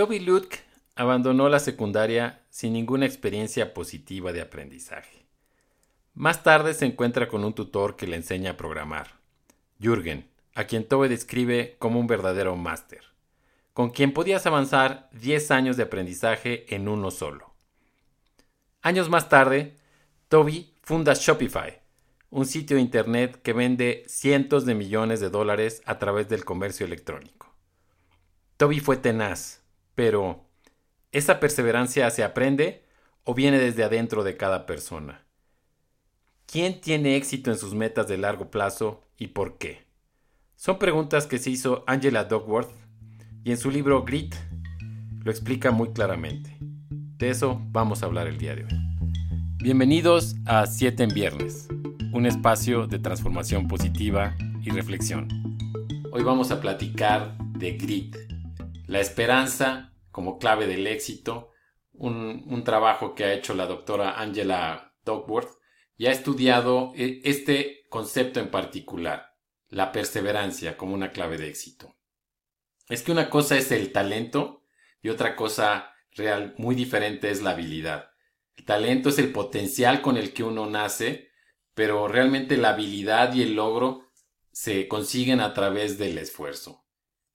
Toby Luke abandonó la secundaria sin ninguna experiencia positiva de aprendizaje. Más tarde se encuentra con un tutor que le enseña a programar, Jürgen, a quien Toby describe como un verdadero máster, con quien podías avanzar 10 años de aprendizaje en uno solo. Años más tarde, Toby funda Shopify, un sitio de Internet que vende cientos de millones de dólares a través del comercio electrónico. Toby fue tenaz, pero, ¿esa perseverancia se aprende o viene desde adentro de cada persona? ¿Quién tiene éxito en sus metas de largo plazo y por qué? Son preguntas que se hizo Angela Duckworth y en su libro Grit lo explica muy claramente. De eso vamos a hablar el día de hoy. Bienvenidos a 7 en Viernes, un espacio de transformación positiva y reflexión. Hoy vamos a platicar de Grit, la esperanza como clave del éxito, un, trabajo que ha hecho la doctora Angela Duckworth y ha estudiado eh, este concepto en particular, la perseverancia como una clave de éxito. Es que una cosa es el talento y otra cosa real muy diferente es la habilidad. El talento es el potencial con el que uno nace, pero realmente la habilidad y el logro se consiguen a través del esfuerzo.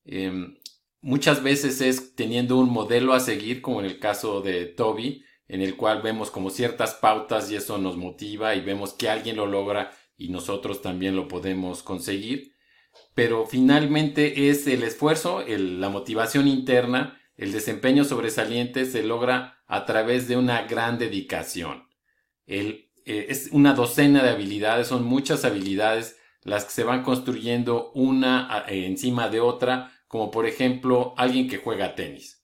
Em, muchas veces es teniendo un modelo a seguir, como en el caso de Toby, en el cual vemos como ciertas pautas y eso nos motiva y vemos que alguien lo logra y nosotros también lo podemos conseguir. Pero finalmente es el esfuerzo, la motivación interna, el desempeño sobresaliente se logra a través de una gran dedicación. Eh, es una docena de habilidades, son muchas habilidades las que se van construyendo una eh, encima de otra como por ejemplo alguien que juega tenis.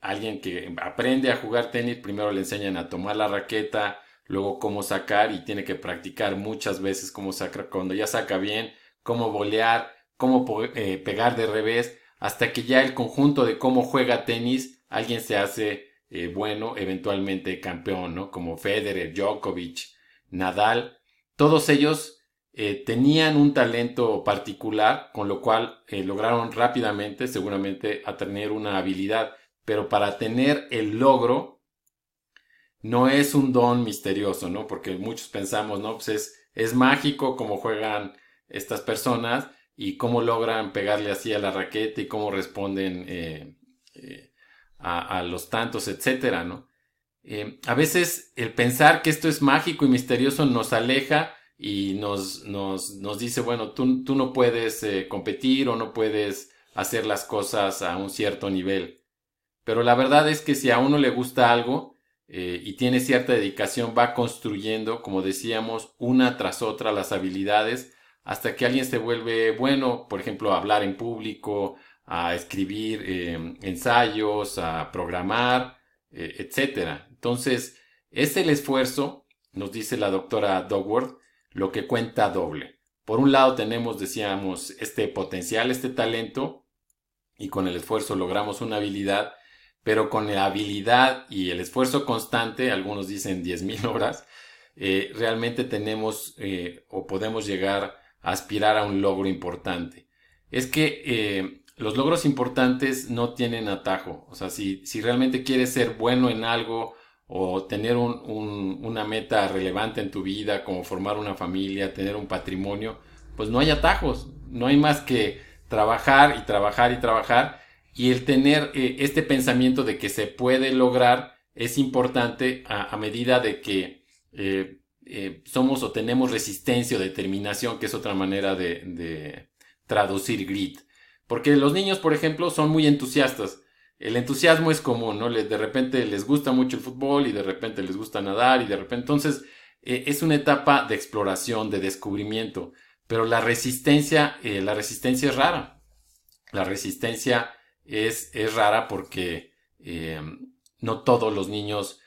Alguien que aprende a jugar tenis, primero le enseñan a tomar la raqueta, luego cómo sacar y tiene que practicar muchas veces cómo sacar, cuando ya saca bien, cómo bolear, cómo eh, pegar de revés, hasta que ya el conjunto de cómo juega tenis, alguien se hace eh, bueno, eventualmente campeón, ¿no? Como Federer, Djokovic, Nadal, todos ellos eh, tenían un talento particular, con lo cual eh, lograron rápidamente, seguramente, a tener una habilidad. Pero para tener el logro, no es un don misterioso, ¿no? Porque muchos pensamos, ¿no? Pues es, es mágico cómo juegan estas personas y cómo logran pegarle así a la raqueta y cómo responden eh, a, a, los tantos, etcétera, ¿no? a veces el pensar que esto es mágico y misterioso nos aleja y nos, nos, nos dice, bueno, tú, tú no puedes eh, competir o no puedes hacer las cosas a un cierto nivel. Pero la verdad es que si a uno le gusta algo eh, y tiene cierta dedicación, va construyendo, como decíamos, una tras otra las habilidades hasta que alguien se vuelve bueno, por ejemplo, a hablar en público, a escribir em, ensayos, a programar, eh, etc. Entonces, es el esfuerzo, nos dice la doctora Dogworth, lo que cuenta doble. Por un lado tenemos, decíamos, este potencial, este talento, y con el esfuerzo logramos una habilidad, pero con la habilidad y el esfuerzo constante, algunos dicen 10.000 horas, eh, realmente tenemos eh, o podemos llegar a aspirar a un logro importante. Es que eh, los logros importantes no tienen atajo. O sea, si, si realmente quieres ser bueno en algo o tener una meta relevante en tu vida, como formar una familia, tener un patrimonio, pues no hay atajos, no hay más que trabajar y trabajar y trabajar y el tener eh, este pensamiento de que se puede lograr es importante a, medida de que eh, eh, somos o tenemos resistencia o determinación, que es otra manera de, de traducir grit. Porque los niños, por ejemplo, son muy entusiastas el entusiasmo es común, ¿no? de repente les gusta mucho el fútbol y de repente les gusta nadar y de repente entonces eh, es una etapa de exploración, de descubrimiento, pero la resistencia, eh, la resistencia es rara. La resistencia es, es rara porque eh, no todos los niños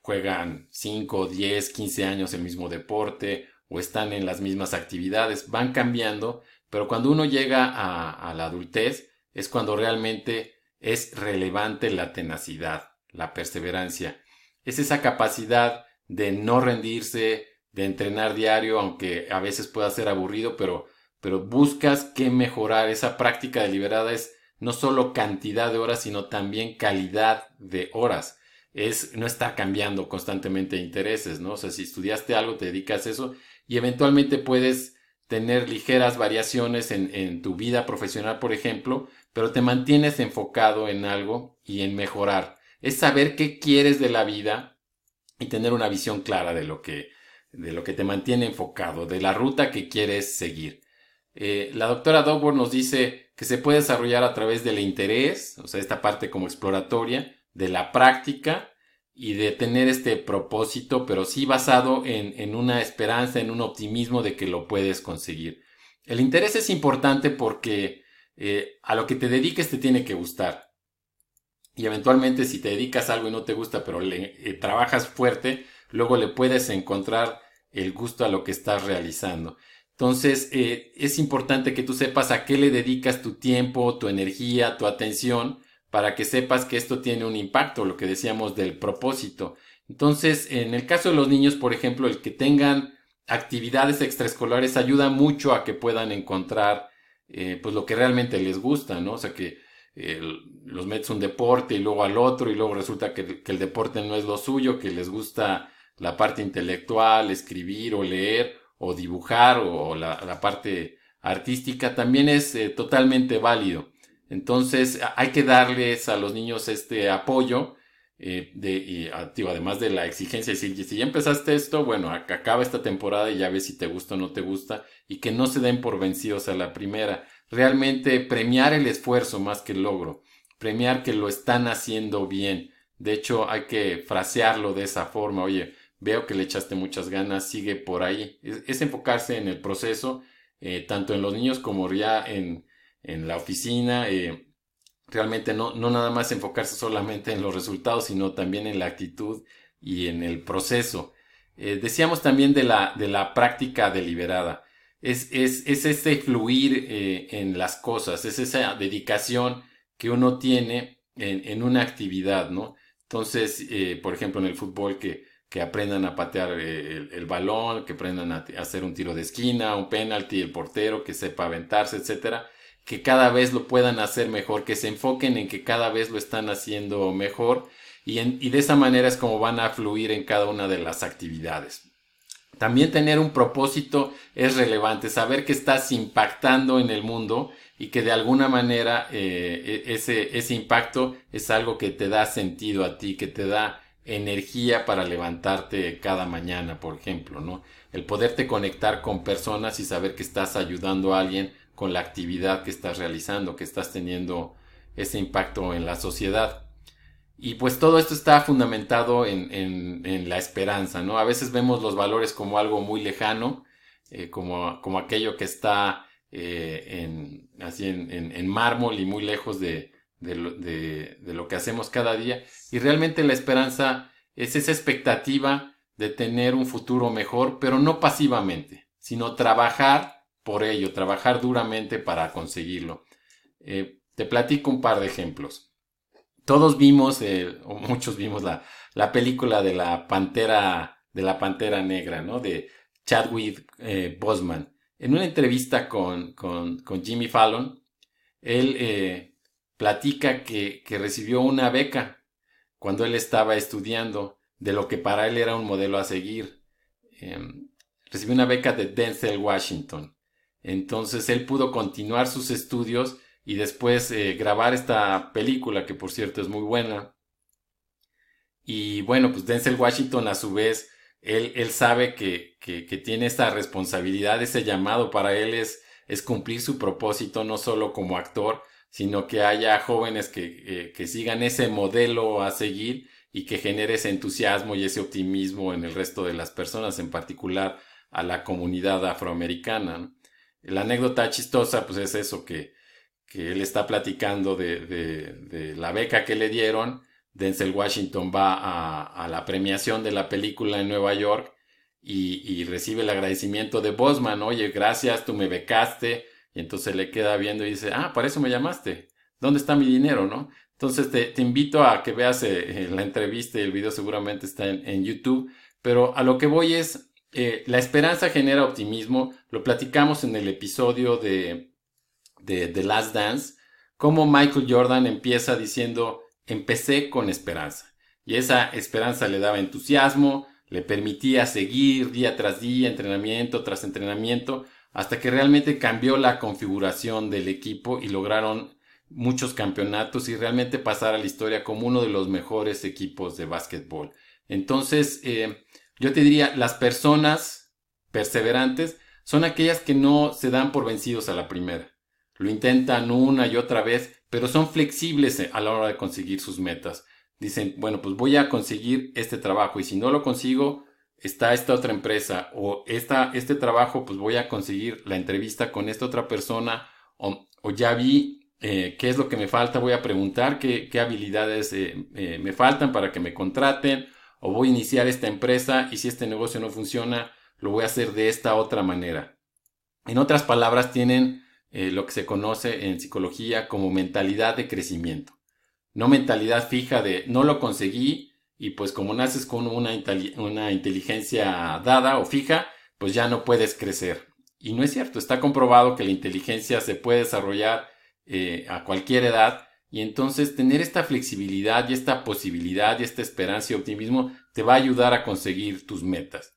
juegan 5, 10, 15 años el mismo deporte o están en las mismas actividades, van cambiando, pero cuando uno llega a, a la adultez es cuando realmente es relevante la tenacidad, la perseverancia. Es esa capacidad de no rendirse, de entrenar diario, aunque a veces pueda ser aburrido, pero, pero buscas que mejorar. Esa práctica deliberada es no solo cantidad de horas, sino también calidad de horas. Es, no está cambiando constantemente intereses, ¿no? O sea, si estudiaste algo, te dedicas a eso y eventualmente puedes tener ligeras variaciones en, en tu vida profesional, por ejemplo, pero te mantienes enfocado en algo y en mejorar. Es saber qué quieres de la vida y tener una visión clara de lo que, de lo que te mantiene enfocado, de la ruta que quieres seguir. Eh, la doctora Dogworth nos dice que se puede desarrollar a través del interés, o sea, esta parte como exploratoria, de la práctica y de tener este propósito, pero sí basado en, en una esperanza, en un optimismo de que lo puedes conseguir. El interés es importante porque eh, a lo que te dediques te tiene que gustar. Y eventualmente si te dedicas a algo y no te gusta, pero le eh, trabajas fuerte, luego le puedes encontrar el gusto a lo que estás realizando. Entonces, eh, es importante que tú sepas a qué le dedicas tu tiempo, tu energía, tu atención, para que sepas que esto tiene un impacto, lo que decíamos del propósito. Entonces, en el caso de los niños, por ejemplo, el que tengan actividades extraescolares ayuda mucho a que puedan encontrar eh, pues lo que realmente les gusta, ¿no? O sea, que los metes un deporte y luego al otro y luego resulta que, el deporte no es lo suyo, que les gusta la parte intelectual, escribir o leer o dibujar o, la, parte artística, también es eh, totalmente válido. Entonces hay que darles a los niños este apoyo eh, de, y, además de la exigencia, si, si ya empezaste esto, bueno, acaba esta temporada y ya ves si te gusta o no te gusta y que no se den por vencidos a la primera realmente premiar el esfuerzo más que el logro, premiar que lo están haciendo bien. De hecho, hay que frasearlo de esa forma. Oye, veo que le echaste muchas ganas, sigue por ahí. Es, enfocarse en el proceso, eh, tanto en los niños como ya en, en la oficina. Eh, realmente no, no nada más enfocarse solamente en los resultados, sino también en la actitud y en el proceso. Eh, decíamos también de la, de la práctica deliberada es, es, es ese fluir eh, en las cosas, es esa dedicación que uno tiene en, en una actividad, ¿no? Entonces, eh, por ejemplo, en el fútbol que, que aprendan a patear eh, el, balón, que aprendan a, hacer un tiro de esquina, un penalti, el portero, que sepa aventarse, etcétera, que cada vez lo puedan hacer mejor, que se enfoquen en que cada vez lo están haciendo mejor y, en, y de esa manera es como van a fluir en cada una de las actividades. También tener un propósito es relevante, saber que estás impactando en el mundo y que de alguna manera eh, e-, ese, ese impacto es algo que te da sentido a ti, que te da energía para levantarte cada mañana, por ejemplo, ¿no? El poderte conectar con personas y saber que estás ayudando a alguien con la actividad que estás realizando, que estás teniendo ese impacto en la sociedad. Y pues todo esto está fundamentado en, en, la esperanza, ¿no? A veces vemos los valores como algo muy lejano, eh, como, como, aquello que está eh, en, así en, mármol y muy lejos de, de, lo, de lo que hacemos cada día. Y realmente la esperanza es esa expectativa de tener un futuro mejor, pero no pasivamente, sino trabajar por ello, trabajar duramente para conseguirlo. Eh, te platico un par de ejemplos todos vimos, eh, o muchos vimos la, la, película de la pantera, de la pantera negra, ¿no? De Chadwick eh, Boseman. En una entrevista con, con, con Jimmy Fallon, él eh, platica que, que, recibió una beca cuando él estaba estudiando, de lo que para él era un modelo a seguir. Em, recibió una beca de Denzel Washington. Entonces él pudo continuar sus estudios y después eh, grabar esta película que por cierto es muy buena. Y bueno, pues Denzel Washington a su vez, él, él sabe que, que, tiene esta responsabilidad, ese llamado para él es, es cumplir su propósito no solo como actor, sino que haya jóvenes que, eh, que sigan ese modelo a seguir y que genere ese entusiasmo y ese optimismo en el resto de las personas, en particular a la comunidad afroamericana. La anécdota chistosa pues es eso que que él está platicando de, de, la beca que le dieron. Denzel Washington va a, a, la premiación de la película en Nueva York y, y, recibe el agradecimiento de Bosman. Oye, gracias, tú me becaste. Y entonces le queda viendo y dice, ah, para eso me llamaste. ¿Dónde está mi dinero, no? Entonces te, te invito a que veas eh, la entrevista y el video seguramente está en, en YouTube. Pero a lo que voy es, eh, la esperanza genera optimismo. Lo platicamos en el episodio de, de The Last Dance cómo Michael Jordan empieza diciendo, empecé con esperanza. Y esa esperanza le daba entusiasmo, le permitía seguir día tras día, entrenamiento tras entrenamiento, hasta que realmente cambió la configuración del equipo y lograron muchos campeonatos y realmente pasar a la historia como uno de los mejores equipos de básquetbol. Entonces, eh, yo te diría, las personas perseverantes son aquellas que no se dan por vencidos a la primera. Lo intentan una y otra vez, pero son flexibles a la hora de conseguir sus metas. Dicen, bueno, pues voy a conseguir este trabajo y si no lo consigo, está esta otra empresa o esta, este trabajo, pues voy a conseguir la entrevista con esta otra persona o, ya vi eh, qué es lo que me falta, voy a preguntar qué, habilidades eh, eh, me faltan para que me contraten o voy a iniciar esta empresa y si este negocio no funciona, lo voy a hacer de esta otra manera. En otras palabras, tienen lo que se conoce en psicología como mentalidad de crecimiento. No mentalidad fija de no lo conseguí, y pues como naces con una, una inteligencia dada o fija, pues ya no puedes crecer. Y no es cierto, está comprobado que la inteligencia se puede desarrollar eh, a cualquier edad y entonces tener esta flexibilidad y esta posibilidad y esta esperanza y optimismo te va a ayudar a conseguir tus metas.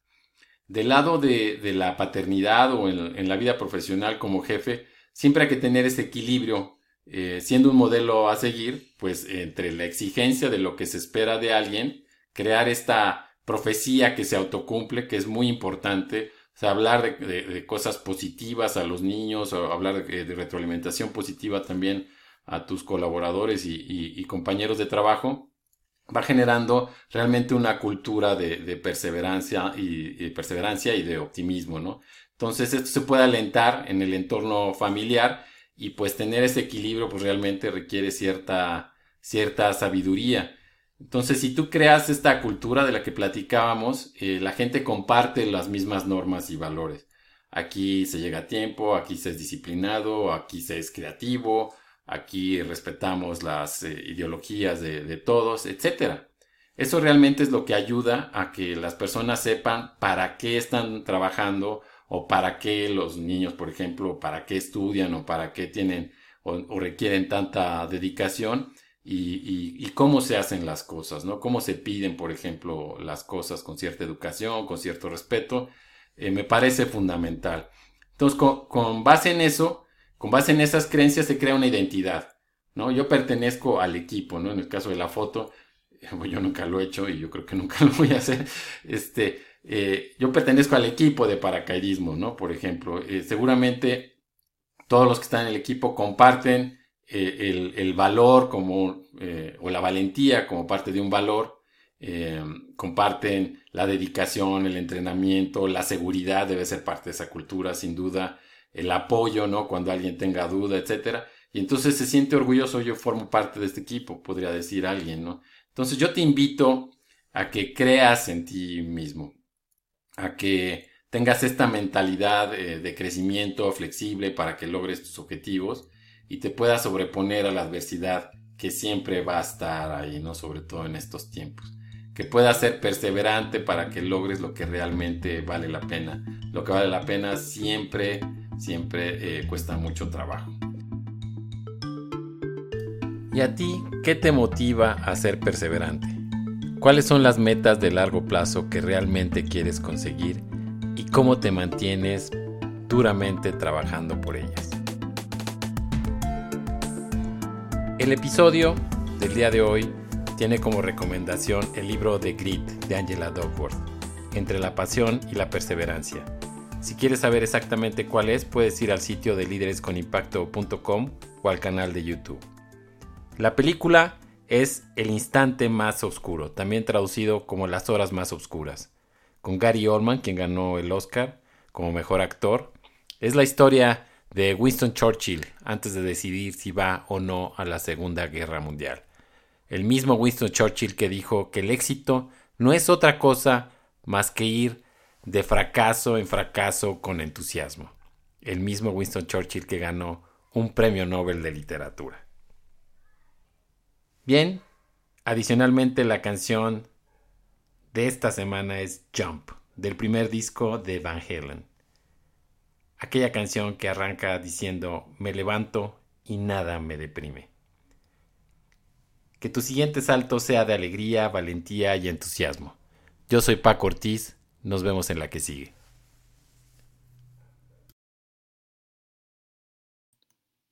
Del lado de, la paternidad o en, la vida profesional como jefe, siempre hay que tener ese equilibrio eh, siendo un modelo a seguir, pues entre la exigencia de lo que se espera de alguien, crear esta profecía que se autocumple, que es muy importante, o sea, hablar de, cosas positivas a los niños, o hablar de, retroalimentación positiva también a tus colaboradores y, compañeros de trabajo, va generando realmente una cultura de, perseverancia y, perseverancia y de optimismo, ¿no? Entonces esto se puede alentar en el entorno familiar y pues tener ese equilibrio pues realmente requiere cierta, cierta sabiduría. Entonces, si tú creas esta cultura de la que platicábamos, eh, la gente comparte las mismas normas y valores. Aquí se llega a tiempo, aquí se es disciplinado, aquí se es creativo, aquí respetamos las eh, ideologías de, de todos, etc. Eso realmente es lo que ayuda a que las personas sepan para qué están trabajando o para qué los niños, por ejemplo, para qué estudian o para qué tienen o, requieren tanta dedicación y, cómo se hacen las cosas, ¿no? Cómo se piden, por ejemplo, las cosas con cierta educación, con cierto respeto, eh, me parece fundamental. Entonces, con, base en eso, con base en esas creencias se crea una identidad, ¿no? Yo pertenezco al equipo, ¿no? En el caso de la foto, yo nunca lo he hecho y yo creo que nunca lo voy a hacer, este, eh, yo pertenezco al equipo de paracaidismo, ¿no? Por ejemplo, eh, seguramente todos los que están en el equipo comparten eh, el, valor como, o la valentía como parte de un valor, comparten la dedicación, el entrenamiento, la seguridad debe ser parte de esa cultura, sin duda, el apoyo, ¿no? Cuando alguien tenga duda, etcétera. Y entonces se siente orgulloso, yo formo parte de este equipo, podría decir alguien, ¿no? Entonces yo te invito a que creas en ti mismo, a que tengas esta mentalidad eh, de crecimiento flexible para que logres tus objetivos y te puedas sobreponer a la adversidad que siempre va a estar ahí, ¿no? Sobre todo en estos tiempos. Que puedas ser perseverante para que logres lo que realmente vale la pena. Lo que vale la pena siempre, siempre eh, cuesta mucho trabajo. ¿Y a ti qué te motiva a ser perseverante? ¿Cuáles son las metas de largo plazo que realmente quieres conseguir y cómo te mantienes duramente trabajando por ellas? El episodio del día de hoy tiene como recomendación el libro The Grit de Angela Duckworth, Entre la pasión y la perseverancia. Si quieres saber exactamente cuál es, puedes ir al sitio de líderesconimpacto.com o al canal de YouTube. La película es El instante más oscuro, también traducido como Las horas más oscuras, con Gary Oldman, quien ganó el Oscar como mejor actor. Es la historia de Winston Churchill antes de decidir si va o no a la Segunda Guerra Mundial. El mismo Winston Churchill que dijo que el éxito no es otra cosa más que ir de fracaso en fracaso con entusiasmo. El mismo Winston Churchill que ganó un premio Nobel de literatura. Bien, adicionalmente la canción de esta semana es Jump, del primer disco de Van Halen. Aquella canción que arranca diciendo, me levanto y nada me deprime. Que tu siguiente salto sea de alegría, valentía y entusiasmo. Yo soy Paco Ortiz, nos vemos en la que sigue.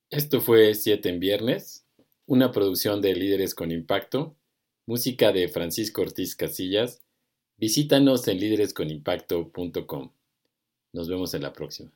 Esto fue Siete en Viernes, una producción de Líderes con Impacto, música de Francisco Ortiz Casillas. Visítanos en líderesconimpacto.com. Nos vemos en la próxima.